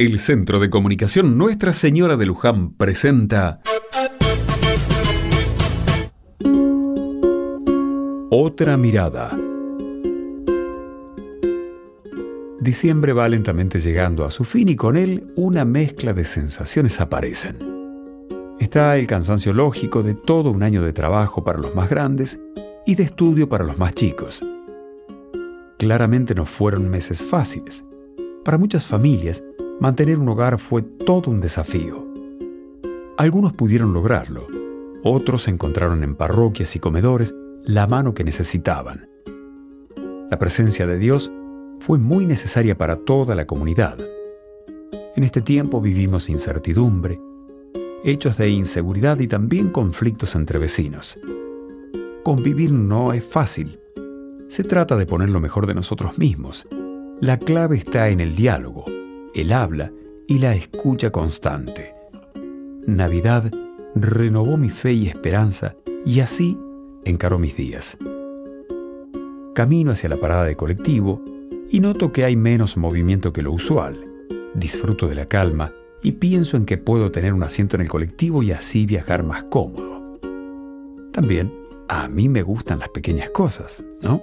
El Centro de Comunicación Nuestra Señora de Luján presenta Otra mirada. Diciembre va lentamente llegando a su fin y con él una mezcla de sensaciones aparecen. Está el cansancio lógico de todo un año de trabajo para los más grandes y de estudio para los más chicos. Claramente no fueron meses fáciles. Para muchas familias, mantener un hogar fue todo un desafío. Algunos pudieron lograrlo, otros encontraron en parroquias y comedores la mano que necesitaban. La presencia de Dios fue muy necesaria para toda la comunidad. En este tiempo vivimos incertidumbre, hechos de inseguridad y también conflictos entre vecinos. Convivir no es fácil. Se trata de poner lo mejor de nosotros mismos. La clave está en el diálogo, el habla y la escucha constante. Navidad renovó mi fe y esperanza y así encaró mis días. Camino hacia la parada de colectivo y noto que hay menos movimiento que lo usual. Disfruto de la calma y pienso en que puedo tener un asiento en el colectivo y así viajar más cómodo. También a mí me gustan las pequeñas cosas, ¿no?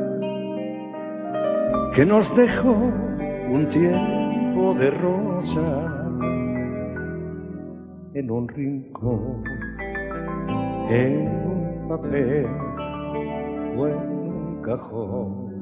que nos dejó un tiempo de rosas en un rincón, en un papel o en un cajón.